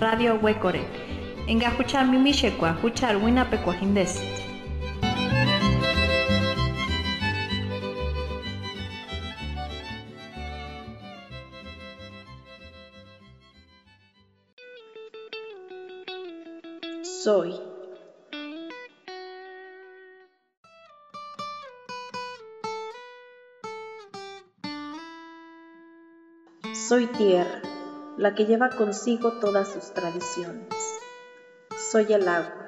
Radio Huecore. Engajuchar mimishekwa, huchar winapecuajindes. Soy. Soy tierra, la que lleva consigo todas sus tradiciones. Soy el agua,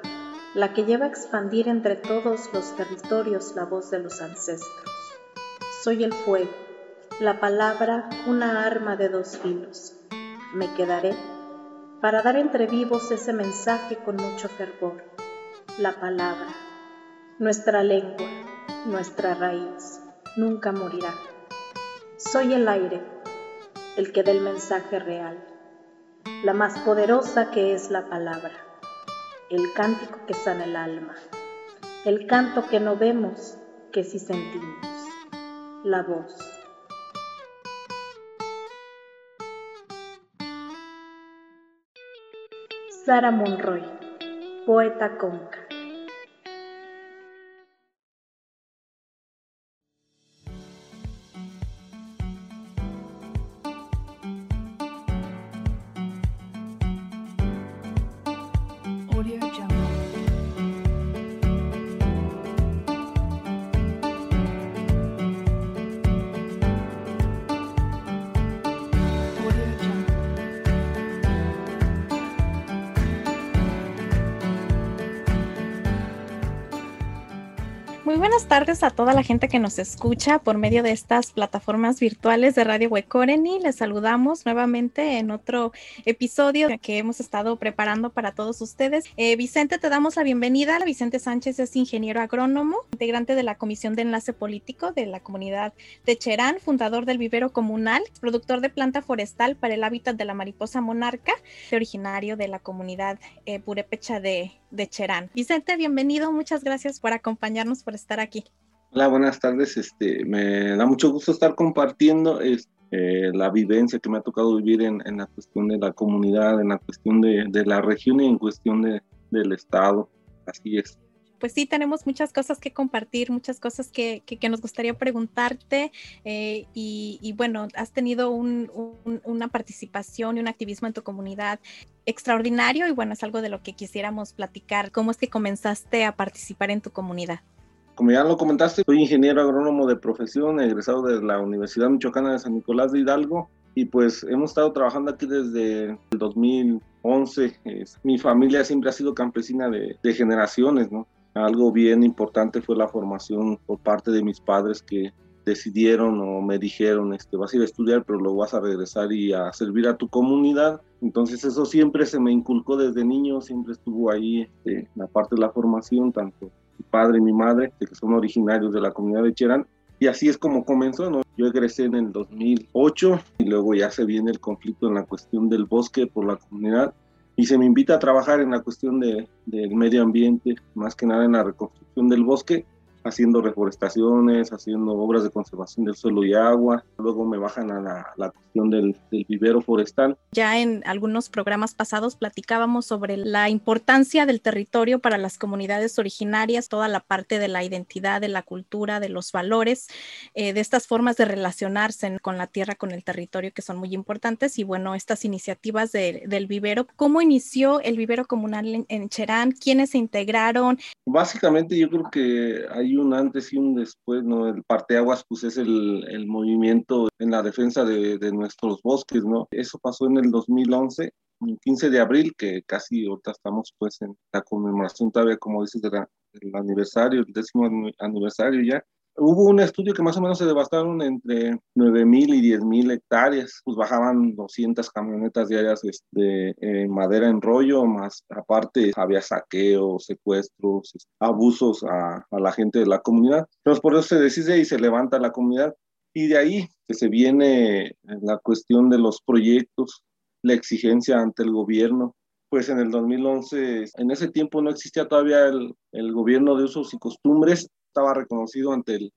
la que lleva a expandir entre todos los territorios la voz de los ancestros. Soy el fuego, la palabra una arma de dos filos. Me quedaré para dar entre vivos ese mensaje con mucho fervor. La palabra, nuestra lengua, nuestra raíz, nunca morirá. Soy el aire, el que da el mensaje real, la más poderosa que es la palabra, el cántico que sana el alma, el canto que no vemos, que sí sentimos, la voz. Sara Monroy, poeta conca. Tardes a toda la gente que nos escucha por medio de estas plataformas virtuales de Radio Huecoreni. Les saludamos nuevamente en otro episodio que hemos estado preparando para todos ustedes. Eh, Vicente, te damos la bienvenida. Vicente Sánchez es ingeniero agrónomo, integrante de la Comisión de Enlace Político de la comunidad de Cherán, fundador del vivero comunal, productor de planta forestal para el hábitat de la mariposa monarca, originario de la comunidad eh, purépecha de, de Cherán. Vicente, bienvenido. Muchas gracias por acompañarnos, por estar aquí. Hola, buenas tardes. Este, me da mucho gusto estar compartiendo este, la vivencia que me ha tocado vivir en, la cuestión de la comunidad, en la cuestión de, la región y en cuestión de, del Estado. Así es. Pues sí, tenemos muchas cosas que compartir, muchas cosas que, nos gustaría preguntarte eh, y, bueno, has tenido una participación y un activismo en tu comunidad extraordinario y bueno, es algo de lo que quisiéramos platicar. ¿Cómo es que comenzaste a participar en tu comunidad? Como ya lo comentaste, soy ingeniero agrónomo de profesión, egresado de la Universidad Michoacana de San Nicolás de Hidalgo y pues hemos estado trabajando aquí desde el 2011. mi familia siempre ha sido campesina de, generaciones, ¿no? Algo bien importante fue la formación por parte de mis padres que decidieron o me dijeron, este, vas a ir a estudiar, pero luego vas a regresar y a servir a tu comunidad. Entonces eso siempre se me inculcó desde niño, siempre estuvo ahí este, la parte de la formación, tanto mi padre y mi madre, que son originarios de la comunidad de Cherán. Y así es como comenzó, ¿no? Yo egresé en el 2008 y luego ya se viene el conflicto en la cuestión del bosque por la comunidad y se me invita a trabajar en la cuestión de, del medio ambiente, más que nada en la reconstrucción del bosque haciendo reforestaciones, haciendo obras de conservación del suelo y agua. Luego me bajan a la, la cuestión del, del, vivero forestal. Ya en algunos programas pasados platicábamos sobre la importancia del territorio para las comunidades originarias, toda la parte de la identidad, de la cultura, de los valores, eh, de estas formas de relacionarse con la tierra, con el territorio, que son muy importantes. Y bueno, estas iniciativas de, del vivero, ¿cómo inició el vivero comunal en, en Cherán? ¿Quiénes se integraron? Básicamente yo creo que hay un antes y un después, ¿no? El parteaguas, pues es el, el movimiento en la defensa de, de, nuestros bosques, ¿no? Eso pasó en el 2011, el 15 de abril, que casi ahorita estamos pues en la conmemoración todavía, como dices, del aniversario, el décimo aniversario ya, Hubo un estudio que más o menos se devastaron entre 9.000 y 10.000 hectáreas, pues bajaban 200 camionetas diarias de eh, madera en rollo, más aparte había saqueos, secuestros, abusos a, a, la gente de la comunidad. Entonces por eso se decide y se levanta la comunidad. Y de ahí que se viene la cuestión de los proyectos, la exigencia ante el gobierno, pues en el 2011, en ese tiempo no existía todavía el, el, gobierno de usos y costumbres, estaba reconocido ante el,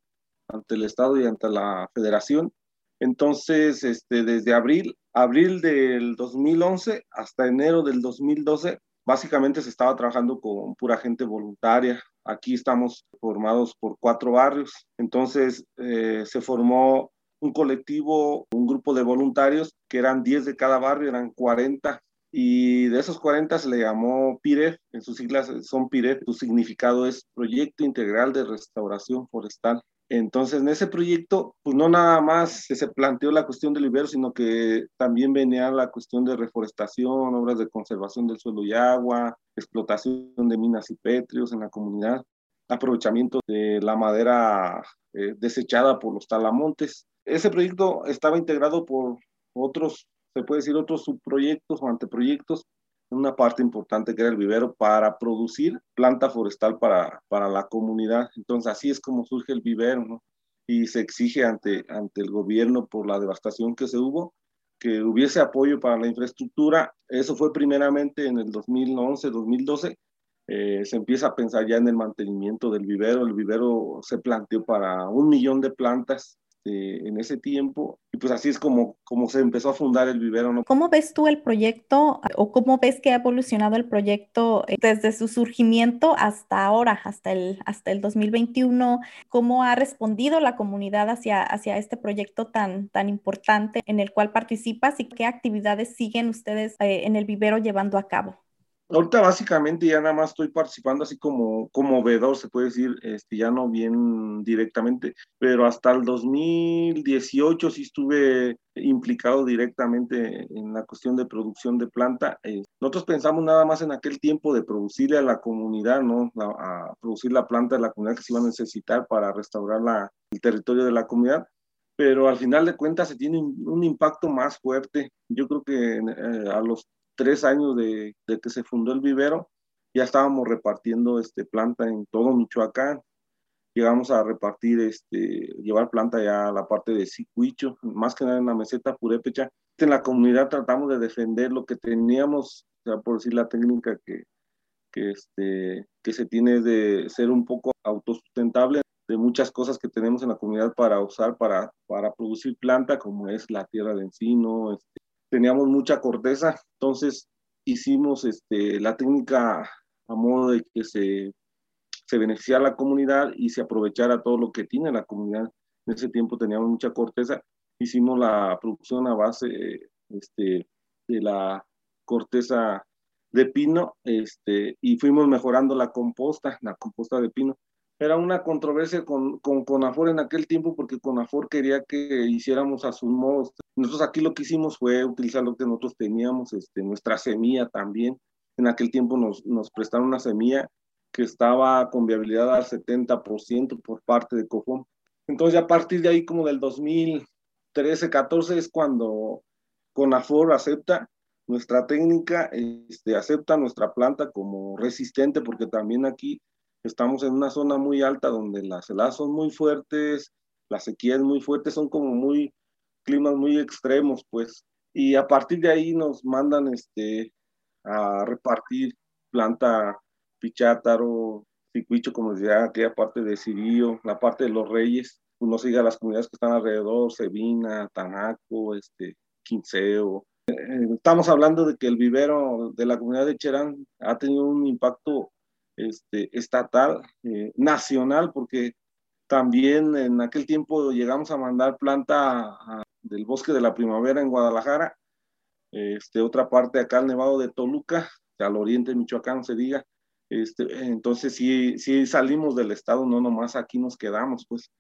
ante el Estado y ante la Federación. Entonces, este, desde abril, abril del 2011 hasta enero del 2012, básicamente se estaba trabajando con pura gente voluntaria. Aquí estamos formados por cuatro barrios. Entonces, eh, se formó un colectivo, un grupo de voluntarios, que eran 10 de cada barrio, eran 40 y de esos 40 se le llamó PIREF, en sus siglas son PIREF, su significado es Proyecto Integral de Restauración Forestal. Entonces, en ese proyecto, pues no nada más se planteó la cuestión del vivero, sino que también venía la cuestión de reforestación, obras de conservación del suelo y agua, explotación de minas y pétreos en la comunidad, aprovechamiento de la madera eh, desechada por los talamontes. Ese proyecto estaba integrado por otros se puede decir, otros subproyectos o anteproyectos, una parte importante que era el vivero para producir planta forestal para, para la comunidad. Entonces, así es como surge el vivero. Y se exige ante, ante el gobierno por la devastación que se hubo, que hubiese apoyo para la infraestructura. Eso fue primeramente en el 2011, 2012. Eh, se empieza a pensar ya en el mantenimiento del vivero. El vivero se planteó para un millón de plantas este, en ese tiempo. Y pues así es como, como se empezó a fundar el vivero. ¿Cómo ves tú el proyecto o cómo ves que ha evolucionado el proyecto eh, desde su surgimiento hasta ahora, hasta el, hasta el 2021? ¿Cómo ha respondido la comunidad hacia, hacia este proyecto tan, tan importante en el cual participas y qué actividades siguen ustedes eh, en el vivero llevando a cabo? Ahorita básicamente ya nada más estoy participando así como, como vedor, se puede decir, este, ya no bien directamente, pero hasta el 2018 sí estuve implicado directamente en la cuestión de producción de planta. Eh, nosotros pensamos nada más en aquel tiempo de producirle a la comunidad, ¿no? A, producir la planta de la comunidad que se iba a necesitar para restaurar la, el territorio de la comunidad pero al final de cuentas se tiene un, impacto más fuerte. Yo creo que eh, a los tres años de, que se fundó el vivero, ya estábamos repartiendo este, planta en todo Michoacán. Llegamos a repartir, este, llevar planta ya a la parte de Sicuicho, más que nada en la meseta Purépecha. En la comunidad tratamos de defender lo que teníamos, sea, por decir la técnica que, que, este, que se tiene de ser un poco autosustentable de muchas cosas que tenemos en la comunidad para usar para, para producir planta, como es la tierra de encino, este, teníamos mucha corteza, entonces hicimos este, la técnica a modo de que se, se beneficiara la comunidad y se aprovechara todo lo que tiene la comunidad. En ese tiempo teníamos mucha corteza, hicimos la producción a base este, de la corteza de pino este, y fuimos mejorando la composta, la composta de pino era una controversia con, con Conafor en aquel tiempo porque Conafor quería que hiciéramos a sus modos. Nosotros aquí lo que hicimos fue utilizar lo que nosotros teníamos, este, nuestra semilla también. En aquel tiempo nos, nos prestaron una semilla que estaba con viabilidad al 70% por parte de COFOM. Entonces, a partir de ahí, como del 2013, 14, es cuando Conafor acepta nuestra técnica, este, acepta nuestra planta como resistente, porque también aquí Estamos en una zona muy alta donde las heladas son muy fuertes, las sequías muy fuertes, son como muy climas muy extremos, pues. Y a partir de ahí nos mandan este, a repartir planta pichátaro, cicuicho, como decía, aquella parte de Cirío, la parte de los Reyes, uno pues, sigue las comunidades que están alrededor, Sevina, Tanaco, este, Quinceo. Eh, estamos hablando de que el vivero de la comunidad de Cherán ha tenido un impacto este, estatal, eh, nacional, porque también en aquel tiempo llegamos a mandar planta del bosque de la primavera en Guadalajara, este, otra parte acá al Nevado de Toluca, al oriente de Michoacán se diga. Este, entonces sí, sí salimos del estado, no nomás aquí nos quedamos, pues.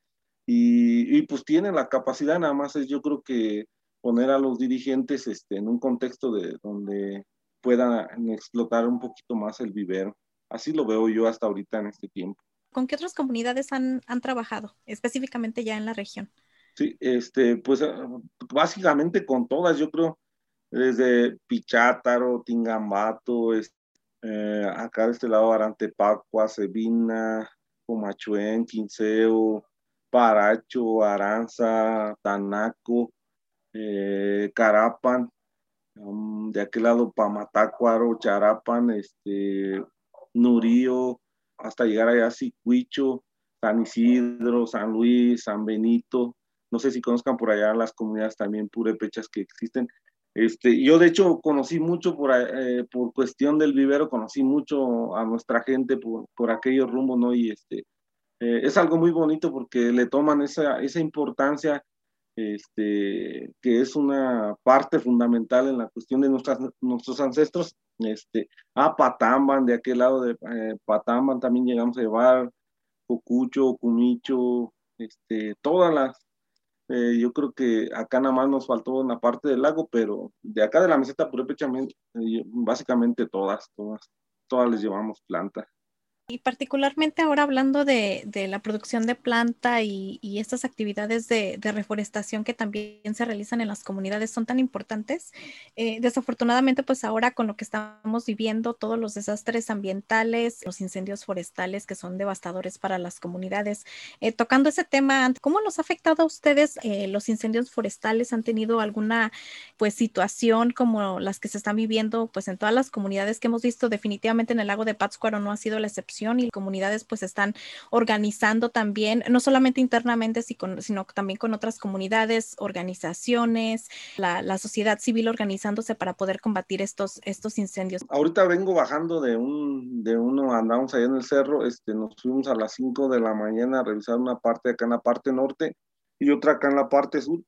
Y, y, pues tienen la capacidad, nada más es yo creo que poner a los dirigentes este, en un contexto de donde puedan explotar un poquito más el vivero. Así lo veo yo hasta ahorita en este tiempo. ¿Con qué otras comunidades han, han trabajado, específicamente ya en la región? Sí, este, pues ah, básicamente con todas, yo creo, desde Pichátaro, Tingambato, eh, acá de este lado Arantepacua, Sevina, Comachuén, Quinceo, Paracho, Aranza, Tanaco, eh, Carapan, um, de aquel lado Pamatácuaro, Charapan, este, Nurío, hasta llegar allá a Cicuicho, San Isidro, San Luis, San Benito, no sé si conozcan por allá las comunidades también purépechas que existen. Este, yo de hecho conocí mucho por, eh, por cuestión del vivero, conocí mucho a nuestra gente por, por aquellos rumbos, ¿no? Y este, eh, es algo muy bonito porque le toman esa, esa importancia, este, que es una parte fundamental en la cuestión de nuestras, nuestros ancestros. Este, a Patamban, de aquel lado de eh, Patamban también llegamos a llevar Cocucho, Cumicho, este, todas las eh, yo creo que acá nada más nos faltó una parte del lago, pero de acá de la meseta purépecha, eh, básicamente todas, todas, todas les llevamos planta. Y particularmente ahora hablando de, la producción de planta y, estas actividades de, reforestación que también se realizan en las comunidades son tan importantes. Eh, desafortunadamente, pues ahora con lo que estamos viviendo, todos los desastres ambientales, los incendios forestales que son devastadores para las comunidades. Eh, tocando ese tema, ¿cómo los ha afectado a ustedes eh, los incendios forestales? ¿Han tenido alguna pues situación como las que se están viviendo pues en todas las comunidades que hemos visto? Definitivamente en el lago de Pátzcuaro no ha sido la excepción y comunidades pues están organizando también, no solamente internamente, sino también con otras comunidades, organizaciones, la, sociedad civil organizándose para poder combatir estos, estos incendios. Ahorita vengo bajando de, un, de uno, andamos allá en el cerro, este, nos fuimos a las 5 de la mañana a revisar una parte acá en la parte norte y otra acá en la parte sur.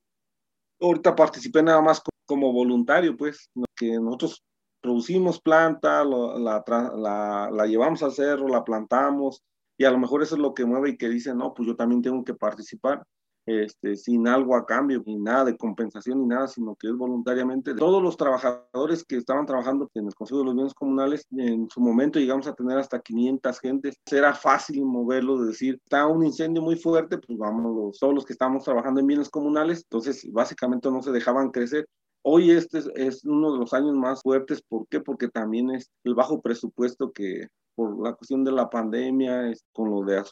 Ahorita participé nada más como voluntario, pues, que nosotros producimos planta, la, la, la, llevamos al cerro, la plantamos, y a lo mejor eso es lo que mueve y que dice, no, pues yo también tengo que participar, este, sin algo a cambio, ni nada de compensación, ni nada, sino que es voluntariamente. Todos los trabajadores que estaban trabajando en el Consejo de los Bienes Comunales, en su momento llegamos a tener hasta 500 gentes. Era fácil moverlo, de decir, está un incendio muy fuerte, pues vamos, todos los que estamos trabajando en bienes comunales, entonces básicamente no se dejaban crecer Hoy este es, uno de los años más fuertes. ¿Por qué? Porque también es el bajo presupuesto que por la cuestión de la pandemia, con lo de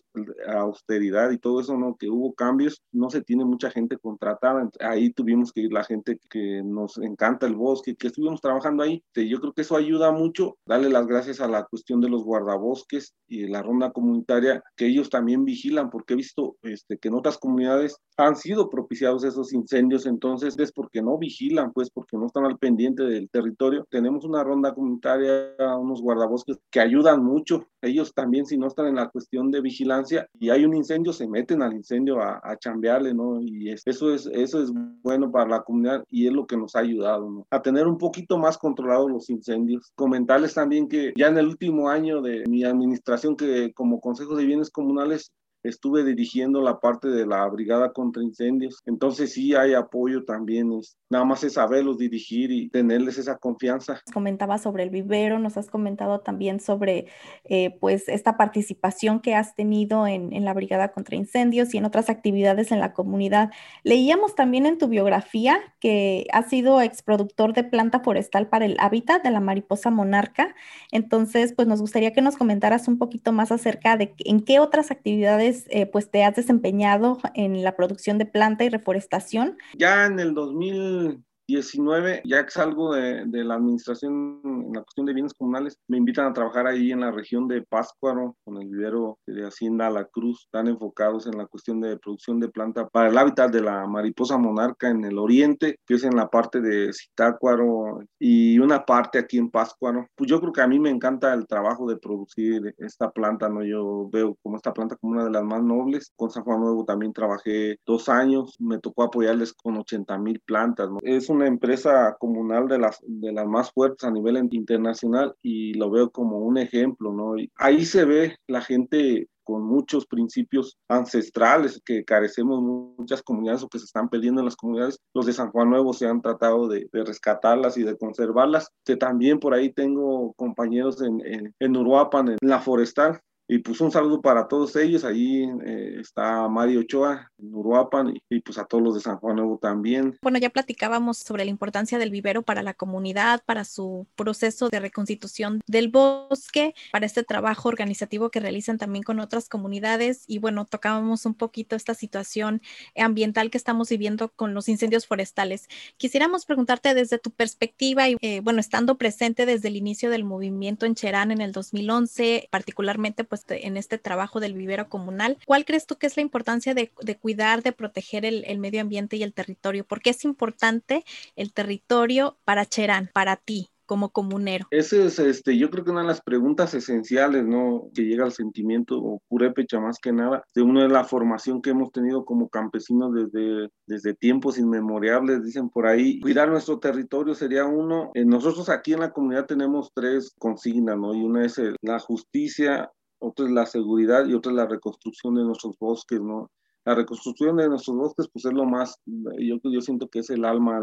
austeridad y todo eso, ¿no? Que hubo cambios, no se tiene mucha gente contratada. Ahí tuvimos que ir la gente que nos encanta el bosque, que estuvimos trabajando ahí. Yo creo que eso ayuda mucho. Darle las gracias a la cuestión de los guardabosques y la ronda comunitaria, que ellos también vigilan, porque he visto este, que en otras comunidades han sido propiciados esos incendios, entonces es porque no vigilan, pues porque no están al pendiente del territorio. Tenemos una ronda comunitaria, unos guardabosques que ayudan mucho. Ellos también, si no están en la cuestión de vigilancia y hay un incendio, se meten al incendio a, a chambearle, ¿no? Y eso, es, eso es bueno para la comunidad y es lo que nos ha ayudado, ¿no? A tener un poquito más controlados los incendios. Comentarles también que ya en el último año de mi administración, que como Consejo de Bienes Comunales estuve dirigiendo la parte de la brigada contra incendios. Entonces sí hay apoyo también, es, nada más es saberlos dirigir y tenerles esa confianza. Comentaba sobre el vivero, nos has comentado también sobre eh, pues esta participación que has tenido en, en, la brigada contra incendios y en otras actividades en la comunidad. Leíamos también en tu biografía que has sido exproductor de planta forestal para el hábitat de la mariposa monarca. Entonces, pues nos gustaría que nos comentaras un poquito más acerca de en qué otras actividades eh, pues te has desempeñado en la producción de planta y reforestación. Ya en el 2000 19, ya que salgo de, de, la administración en la cuestión de bienes comunales, me invitan a trabajar ahí en la región de Páscuaro, con el vivero de Hacienda La Cruz, están enfocados en la cuestión de producción de planta para el hábitat de la mariposa monarca en el oriente, que es en la parte de Zitácuaro y una parte aquí en Páscuaro. Pues yo creo que a mí me encanta el trabajo de producir esta planta, ¿no? Yo veo como esta planta como una de las más nobles. Con San Juan Nuevo también trabajé dos años, me tocó apoyarles con 80 mil plantas, ¿no? Es una empresa comunal de las, de las más fuertes a nivel internacional y lo veo como un ejemplo, ¿no? ahí se ve la gente con muchos principios ancestrales que carecemos muchas comunidades o que se están perdiendo en las comunidades. Los de San Juan Nuevo se han tratado de, rescatarlas y de conservarlas. Que también por ahí tengo compañeros en, en, en Uruapan, en la forestal, y pues un saludo para todos ellos. Ahí eh, está Mario Ochoa, en Uruapan, y, pues a todos los de San Juan Nuevo también. Bueno, ya platicábamos sobre la importancia del vivero para la comunidad, para su proceso de reconstitución del bosque, para este trabajo organizativo que realizan también con otras comunidades. Y bueno, tocábamos un poquito esta situación ambiental que estamos viviendo con los incendios forestales. Quisiéramos preguntarte desde tu perspectiva y, eh, bueno, estando presente desde el inicio del movimiento en Cherán en el 2011, particularmente pues este, en este trabajo del vivero comunal. ¿Cuál crees tú que es la importancia de, cuidar, de proteger el, el, medio ambiente y el territorio? ¿Por qué es importante el territorio para Cherán, para ti? como comunero? Ese es, este, yo creo que una de las preguntas esenciales, ¿no? Que llega al sentimiento o purépecha más que nada, de una de la formación que hemos tenido como campesinos desde, desde tiempos inmemorables, dicen por ahí. Cuidar nuestro territorio sería uno. Eh, nosotros aquí en la comunidad tenemos tres consignas, ¿no? Y una es la justicia, otra es la seguridad y otra es la reconstrucción de nuestros bosques, ¿no? la reconstrucción de nuestros bosques, pues es lo más, yo, yo siento que es el alma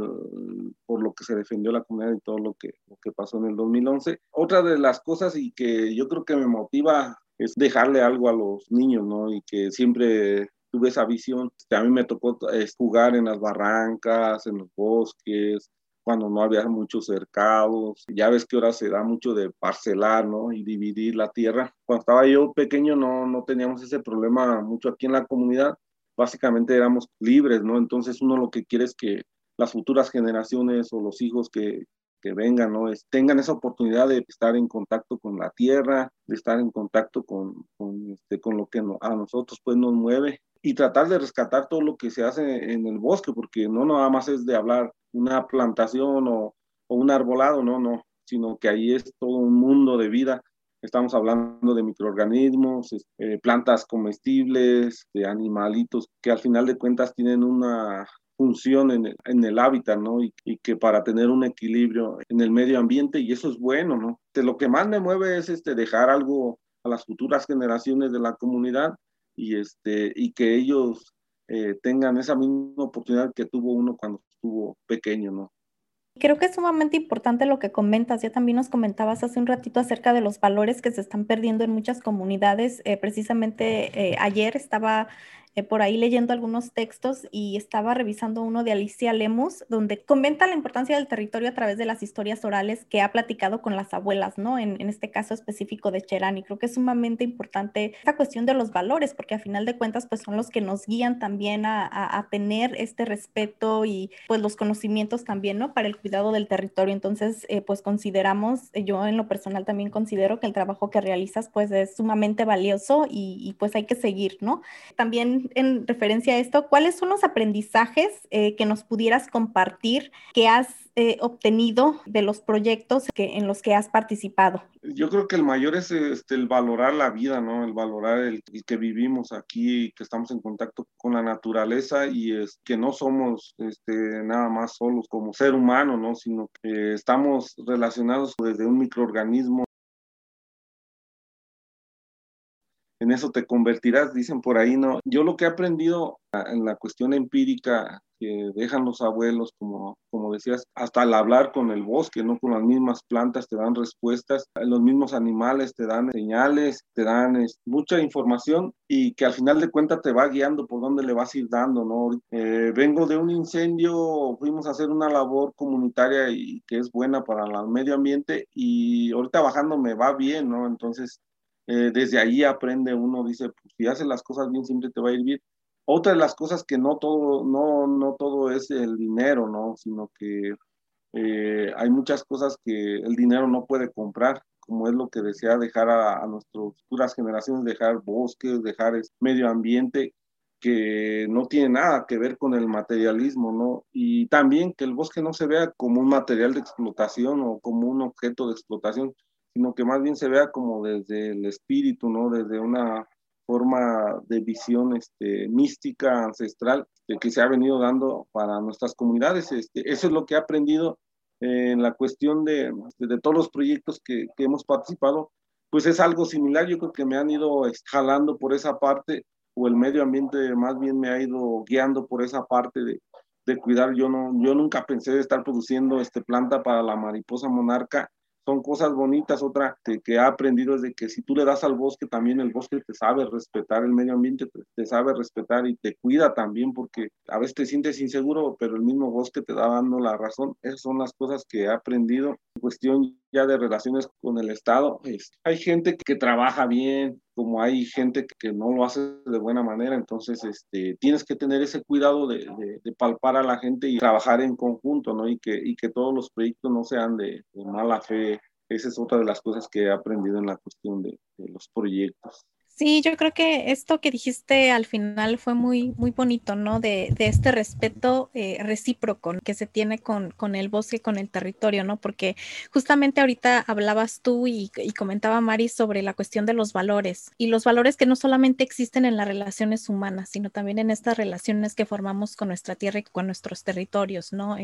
por lo que se defendió la comunidad y todo lo que, lo que pasó en el 2011. Otra de las cosas y que yo creo que me motiva es dejarle algo a los niños, ¿no? Y que siempre tuve esa visión. A mí me tocó jugar en las barrancas, en los bosques, cuando no había muchos cercados. Ya ves que ahora se da mucho de parcelar, ¿no? Y dividir la tierra. Cuando estaba yo pequeño no, no teníamos ese problema mucho aquí en la comunidad básicamente éramos libres, ¿no? Entonces uno lo que quiere es que las futuras generaciones o los hijos que, que vengan, ¿no? Es, tengan esa oportunidad de estar en contacto con la tierra, de estar en contacto con, con, este, con lo que a nosotros pues nos mueve y tratar de rescatar todo lo que se hace en el bosque, porque no nada más es de hablar una plantación o, un arbolado, no, no, sino que ahí es todo un mundo de vida Estamos hablando de microorganismos, eh, plantas comestibles, de animalitos que al final de cuentas tienen una función en el, hábitat, ¿no? Y, que para tener un equilibrio en el medio ambiente, y eso es bueno, ¿no? De lo que más me mueve es este, dejar algo a las futuras generaciones de la comunidad y, este, y que ellos eh, tengan esa misma oportunidad que tuvo uno cuando estuvo pequeño, ¿no? Creo que es sumamente importante lo que comentas. Ya también nos comentabas hace un ratito acerca de los valores que se están perdiendo en muchas comunidades. Eh, precisamente eh, ayer estaba por ahí leyendo algunos textos y estaba revisando uno de Alicia Lemus, donde comenta la importancia del territorio a través de las historias orales que ha platicado con las abuelas, ¿no? En, este caso específico de Cherán. Y creo que es sumamente importante esta cuestión de los valores, porque a final de cuentas, pues son los que nos guían también a, tener este respeto y pues los conocimientos también, ¿no? Para el cuidado del territorio. Entonces, eh, pues consideramos, eh, yo en lo personal también considero que el trabajo que realizas, pues es sumamente valioso y pues hay que seguir, ¿no? También en referencia a esto, ¿cuáles son los aprendizajes eh, que nos pudieras compartir que has eh, obtenido de los proyectos en los que has participado? Yo creo que el mayor es este, el valorar la vida, ¿no? El valorar el, que vivimos aquí, que estamos en contacto con la naturaleza y es que no somos este, nada más solos como ser humano, ¿no? Sino que estamos relacionados desde un microorganismo en eso te convertirás, dicen por ahí, ¿no? Yo lo que he aprendido en la cuestión empírica que dejan los abuelos, como, como decías, hasta al hablar con el bosque, ¿no? Con las mismas plantas te dan respuestas, los mismos animales te dan señales, te dan mucha información y que al final de cuentas te va guiando por dónde le vas a ir dando, ¿no? Eh, vengo de un incendio, fuimos a hacer una labor comunitaria y que es buena para el medio ambiente y ahorita bajando me va bien, ¿no? Entonces eh, desde ahí aprende uno, dice, pues si haces las cosas bien, siempre te va a ir bien. Otra de las cosas que no todo, no, no todo es el dinero, ¿no? Sino que eh, hay muchas cosas que el dinero no puede comprar, como es lo que desea dejar a, nuestras futuras generaciones, dejar bosques, dejar medio ambiente que no tiene nada que ver con el materialismo, ¿no? Y también que el bosque no se vea como un material de explotación o como un objeto de explotación, sino que más bien se vea como desde el espíritu, ¿no? Desde una forma de visión este, mística, ancestral, que se ha venido dando para nuestras comunidades. Este, eso es lo que he aprendido en la cuestión de, de todos los proyectos que, que, hemos participado, pues es algo similar, yo creo que me han ido jalando por esa parte, o el medio ambiente más bien me ha ido guiando por esa parte de, de cuidar. Yo, no, yo nunca pensé de estar produciendo este planta para la mariposa monarca, son cosas bonitas. Otra que, que, he aprendido es de que si tú le das al bosque, también el bosque te sabe respetar el medio ambiente, te, sabe respetar y te cuida también, porque a veces te sientes inseguro, pero el mismo bosque te da dando la razón. Esas son las cosas que he aprendido. En cuestión ya de relaciones con el Estado, pues, hay gente que trabaja bien, como hay gente que no lo hace de buena manera, entonces este, tienes que tener ese cuidado de, de, palpar a la gente y trabajar en conjunto, ¿no? Y que, y que todos los proyectos no sean de, mala fe esa es otra de las cosas que he aprendido en la cuestión de los proyectos. Sí, yo creo que esto que dijiste al final fue muy, muy bonito, ¿no? De, de este respeto eh, recíproco que se tiene con, con, el bosque, con el territorio, ¿no? Porque justamente ahorita hablabas tú y, y, comentaba Mari sobre la cuestión de los valores y los valores que no solamente existen en las relaciones humanas, sino también en estas relaciones que formamos con nuestra tierra y con nuestros territorios, ¿no?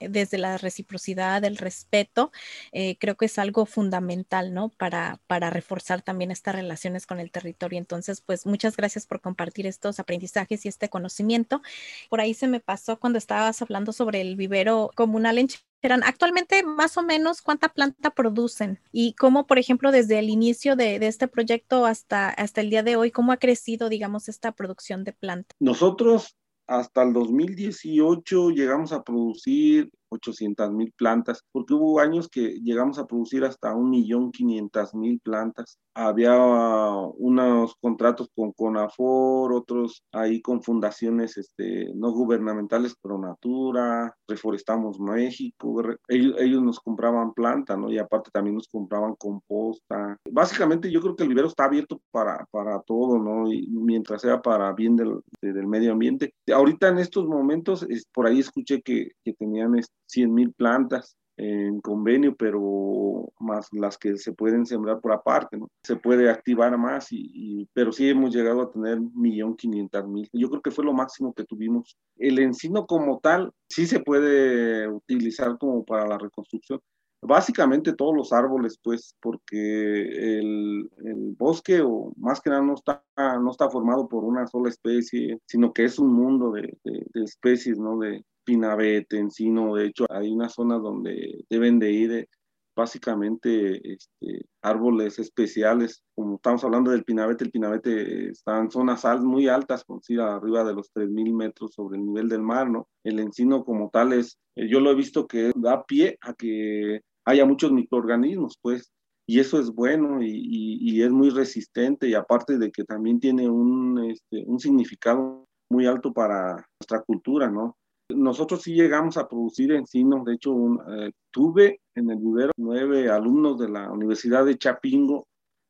Desde la reciprocidad, el respeto, eh, creo que es algo fundamental, ¿no? Para, para reforzar también estas relaciones con el territorio y Entonces, pues muchas gracias por compartir estos aprendizajes y este conocimiento. Por ahí se me pasó cuando estabas hablando sobre el vivero comunal en Cherán. Actualmente, más o menos, ¿cuánta planta producen? Y cómo, por ejemplo, desde el inicio de, de, este proyecto hasta, hasta el día de hoy, cómo ha crecido, digamos, esta producción de planta? Nosotros hasta el 2018 llegamos a producir 800 mil plantas, porque hubo años que llegamos a producir hasta 1.500.000 plantas. Había unos contratos con CONAFOR, otros ahí con fundaciones este, no gubernamentales, Natura, Reforestamos México. Ellos, ellos, nos compraban planta, ¿no? Y aparte también nos compraban composta. Básicamente yo creo que el vivero está abierto para, para todo, ¿no? Y mientras sea para bien del, del medio ambiente. Ahorita en estos momentos, por ahí escuché que, que tenían 100 mil plantas en convenio, pero más las que se pueden sembrar por aparte, ¿no? Se puede activar más, y, pero sí hemos llegado a tener millón quinientas mil. Yo creo que fue lo máximo que tuvimos. El encino como tal sí se puede utilizar como para la reconstrucción. Básicamente todos los árboles, pues, porque el, el, bosque, o más que nada, no está, no está formado por una sola especie, sino que es un mundo de, de, de especies, ¿no? De, pinabete, encino, de hecho hay una zona donde deben de ir eh, básicamente este, árboles especiales, como estamos hablando del pinabete, el pinabete está en zonas muy altas, con arriba de los 3.000 metros sobre el nivel del mar, ¿no? El encino como tal es, eh, yo lo he visto que da pie a que haya muchos microorganismos, pues, y eso es bueno y, y, es muy resistente y aparte de que también tiene un, este, un significado muy alto para nuestra cultura, ¿no? Nosotros sí llegamos a producir encinos, de hecho eh, tuve en el vivero nueve alumnos de la Universidad de Chapingo,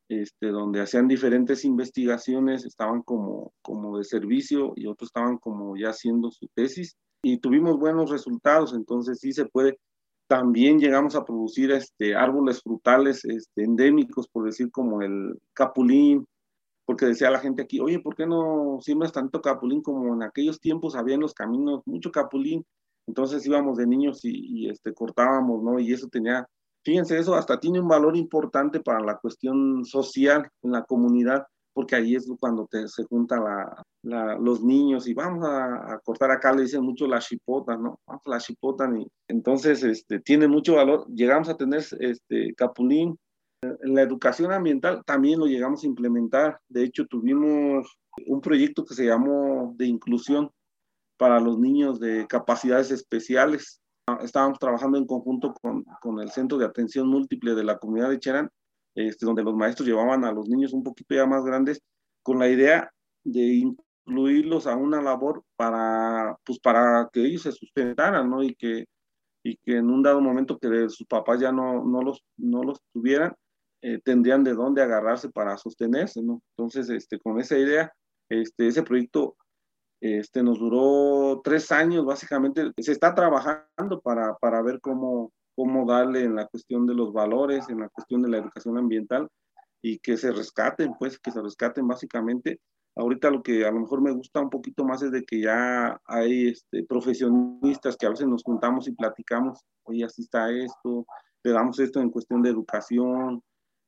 este, donde hacían diferentes investigaciones, estaban como, como de servicio y otros estaban como ya haciendo su tesis y tuvimos buenos resultados, entonces sí se puede. También llegamos a producir este, árboles frutales este, endémicos, por decir como el capulín, porque decía la gente aquí, oye, ¿por qué no siembras tanto capulín como en aquellos tiempos había en los caminos mucho capulín? Entonces íbamos de niños y, este, cortábamos, ¿no? Y eso tenía, fíjense, eso hasta tiene un valor importante para la cuestión social en la comunidad, porque ahí es cuando te, se juntan la, los niños y vamos a, cortar acá, le dicen mucho la chipota, ¿no? Vamos la chipota, y entonces este, tiene mucho valor. Llegamos a tener este, capulín, en la educación ambiental también lo llegamos a implementar. De hecho, tuvimos un proyecto que se llamó de inclusión para los niños de capacidades especiales. Estábamos trabajando en conjunto con, con el Centro de Atención Múltiple de la comunidad de Cherán, este, donde los maestros llevaban a los niños un poquito ya más grandes con la idea de incluirlos a una labor para, pues, para que ellos se sustentaran, ¿no? Y que, y que en un dado momento que sus papás ya no, no, los, no los tuvieran, eh, tendrían de dónde agarrarse para sostenerse. Entonces, este, con esa idea, este, ese proyecto este, nos duró tres años, básicamente. Se está trabajando para, para ver cómo, cómo darle en la cuestión de los valores, en la cuestión de la educación ambiental y que se rescaten, pues, que se rescaten básicamente. Ahorita lo que a lo mejor me gusta un poquito más es de que ya hay este, profesionistas que a veces nos juntamos y platicamos, oye, así está esto, le damos esto en cuestión de educación,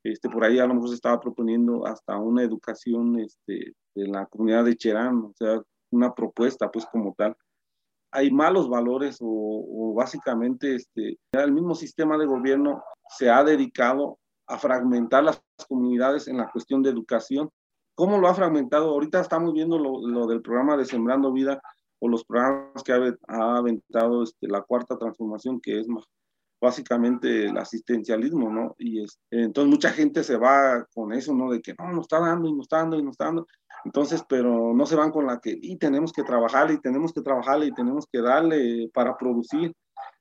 este, por ahí a lo mejor se estaba proponiendo hasta una educación este, de la comunidad de Cherán, o sea, una propuesta pues como tal. Hay malos valores o, básicamente este, el mismo sistema de gobierno se ha dedicado a fragmentar las comunidades en la cuestión de educación. ¿Cómo lo ha fragmentado? Ahorita estamos viendo lo, lo del programa de Sembrando Vida o los programas que ha, ha aventado este, la cuarta transformación, que es básicamente el asistencialismo, ¿no? Y es, entonces mucha gente se va con eso, ¿no? De que no, nos está dando y nos está dando y nos está dando. Entonces, pero no se van con la que, y tenemos que trabajar y tenemos que trabajar y tenemos que darle para producir.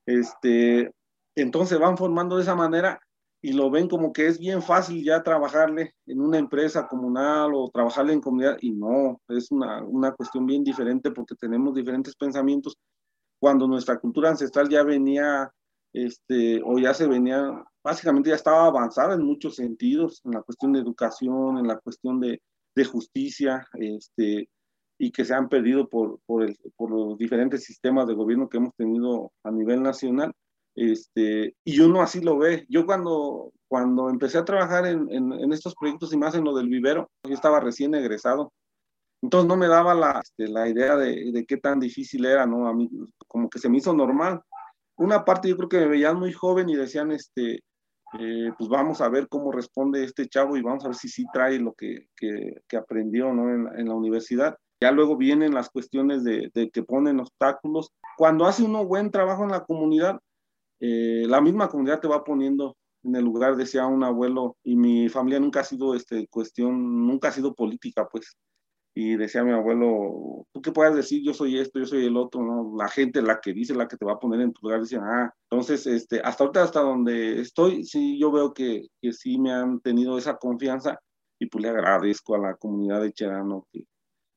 Este, entonces van formando de esa manera y lo ven como que es bien fácil ya trabajarle en una empresa comunal o trabajarle en comunidad y no, es una, una cuestión bien diferente porque tenemos diferentes pensamientos. Cuando nuestra cultura ancestral ya venía, este, o ya se venía, básicamente ya estaba avanzada en muchos sentidos, en la cuestión de educación, en la cuestión de, justicia, este, y que se han perdido por, los diferentes sistemas de gobierno que hemos tenido a nivel nacional este, y uno así lo ve. Yo cuando, cuando empecé a trabajar en, estos proyectos y más en lo del vivero, yo estaba recién egresado. Entonces no me daba la, este, idea de, de, qué tan difícil era, ¿no? A mí como que se me hizo normal. Una parte yo creo que me veían muy joven y decían, este, eh, pues vamos a ver cómo responde este chavo y vamos a ver si sí trae lo que, que, aprendió, ¿no? En, en, la universidad. Ya luego vienen las cuestiones de, de que ponen obstáculos. Cuando hace uno buen trabajo en la comunidad, eh, la misma comunidad te va poniendo en el lugar, decía un abuelo, y mi familia nunca ha sido este, cuestión, nunca ha sido política, pues. Y decía mi abuelo, ¿tú qué puedes decir? Yo soy esto, yo soy el otro, ¿no? La gente, la que dice, la que te va a poner en tu lugar, dice, ah, entonces, este, hasta ahorita, hasta donde estoy, sí, yo veo que, que sí me han tenido esa confianza y pues le agradezco a la comunidad de Cherano que,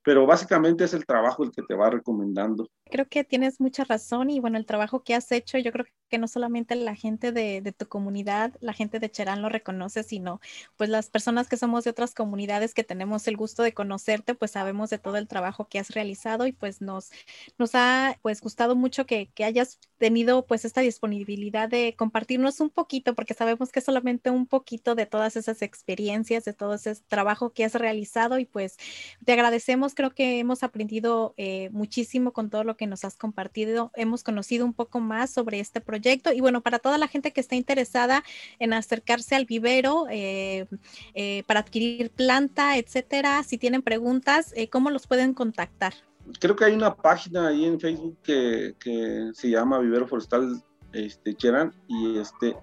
pero básicamente es el trabajo el que te va recomendando. Creo que tienes mucha razón y bueno, el trabajo que has hecho, yo creo que no solamente la gente de, de, tu comunidad, la gente de Cherán lo reconoce, sino pues las personas que somos de otras comunidades que tenemos el gusto de conocerte, pues sabemos de todo el trabajo que has realizado y pues nos, nos ha pues gustado mucho que, que hayas tenido pues esta disponibilidad de compartirnos un poquito, porque sabemos que solamente un poquito de todas esas experiencias, de todo ese trabajo que has realizado y pues te agradecemos creo que hemos aprendido eh, muchísimo con todo lo que nos has compartido. Hemos conocido un poco más sobre este proyecto y bueno, para toda la gente que está interesada en acercarse al vivero eh, eh, para adquirir planta, etcétera, si tienen preguntas, ¿cómo los pueden contactar? Creo que hay una página ahí en Facebook que, que se llama Vivero Forestal este, Cherán y este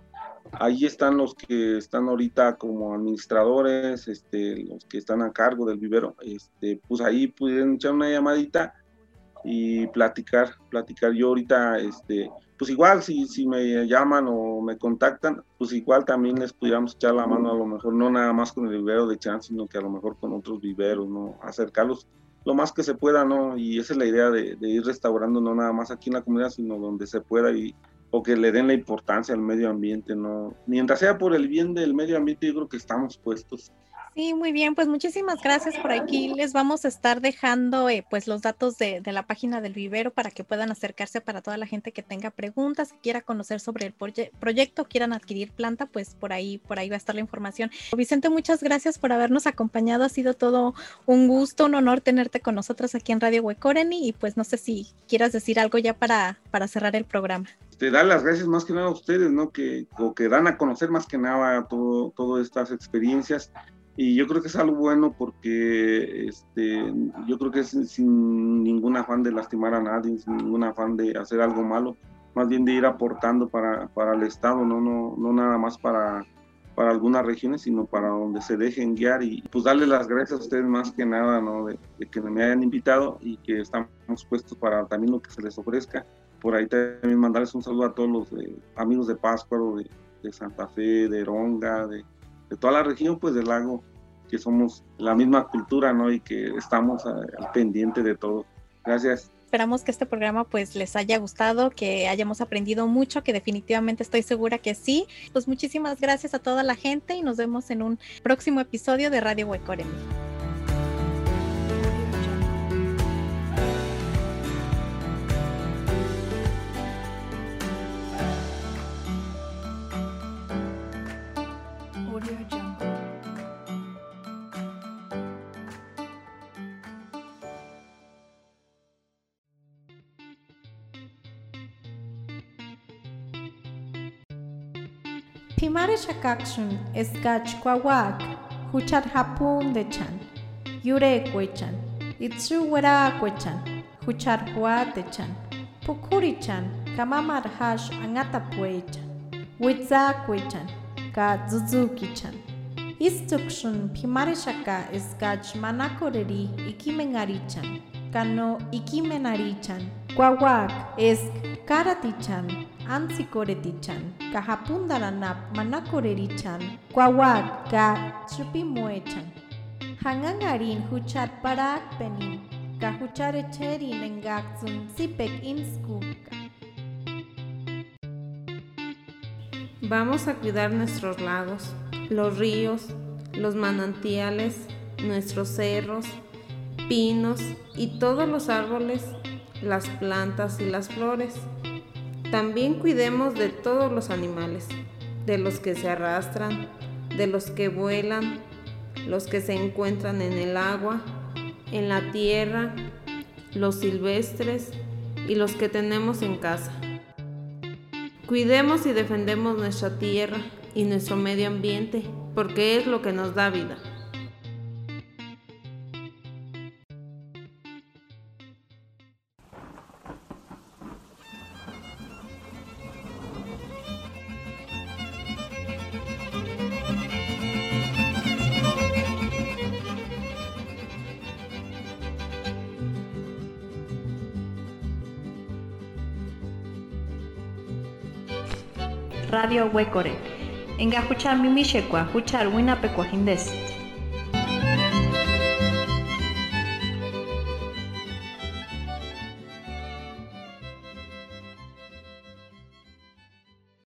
ahí están los que están ahorita como administradores, este, los que están a cargo del vivero, este, pues ahí pueden echar una llamadita y platicar, platicar. Yo ahorita, este, pues igual si, si me llaman o me contactan, pues igual también les pudiéramos echar la mano a lo mejor, no nada más con el vivero de Chan, sino que a lo mejor con otros viveros, ¿no? Acercarlos lo más que se pueda, ¿no? Y esa es la idea de, de ir restaurando, no nada más aquí en la comunidad, sino donde se pueda y o que le den la importancia al medio ambiente, ¿no? Mientras sea por el bien del medio ambiente, yo creo que estamos puestos. Sí, muy bien, pues muchísimas gracias por aquí. Les vamos a estar dejando eh, pues los datos de, la página del vivero para que puedan acercarse para toda la gente que tenga preguntas, que quiera conocer sobre el proyecto, quieran adquirir planta, pues por ahí, por ahí va a estar la información. Vicente, muchas gracias por habernos acompañado. Ha sido todo un gusto, un honor tenerte con nosotros aquí en Radio Huecoreni y pues no sé si quieras decir algo ya para, para cerrar el programa. Te dar las gracias más que nada a ustedes, ¿no? Que, o que dan a conocer más que nada todo, todas estas experiencias y yo creo que es algo bueno porque este, yo creo que es sin ningún afán de lastimar a nadie, sin ningún afán de hacer algo malo, más bien de ir aportando para, para el Estado, no, no, no nada más para, para algunas regiones, sino para donde se dejen guiar y pues darle las gracias a ustedes más que nada, ¿no? De, que me hayan invitado y que estamos puestos para también lo que se les ofrezca. Por ahí también mandarles un saludo a todos los amigos de Páscuaro, de, Santa Fe, de Ronga, de, de toda la región pues del lago, que somos la misma cultura, ¿no? Y que estamos al pendiente de todo. Gracias. Esperamos que este programa pues les haya gustado, que hayamos aprendido mucho, que definitivamente estoy segura que sí. Pues muchísimas gracias a toda la gente y nos vemos en un próximo episodio de Radio Huecoremi. Nare shakakshun eskach kwawak, huchat hapun de chan, yure kwechan, itsu wera kwechan, huchat hua de chan, kamamar hash angata puecha, witza kwechan, ka zuzuki chan. Istukshun pimare shaka eskach manakoreri ikimengari chan, kano ikimenari chan, esk karati ansicoretichan, cajapundaranap manacorerichan, cuahuac, ga chupimuechan. Hangangarin huchat parak penin, cajucharecherin engaxun sipek inskuka. Vamos a cuidar nuestros lagos, los ríos, los manantiales, nuestros cerros, pinos y todos los árboles, las plantas y las flores. También cuidemos de todos los animales, de los que se arrastran, de los que vuelan, los que se encuentran en el agua, en la tierra, los silvestres y los que tenemos en casa. Cuidemos y defendemos nuestra tierra y nuestro medio ambiente, porque es lo que nos da vida. radio güecore Enga escuchar mi mishecua escuchar uina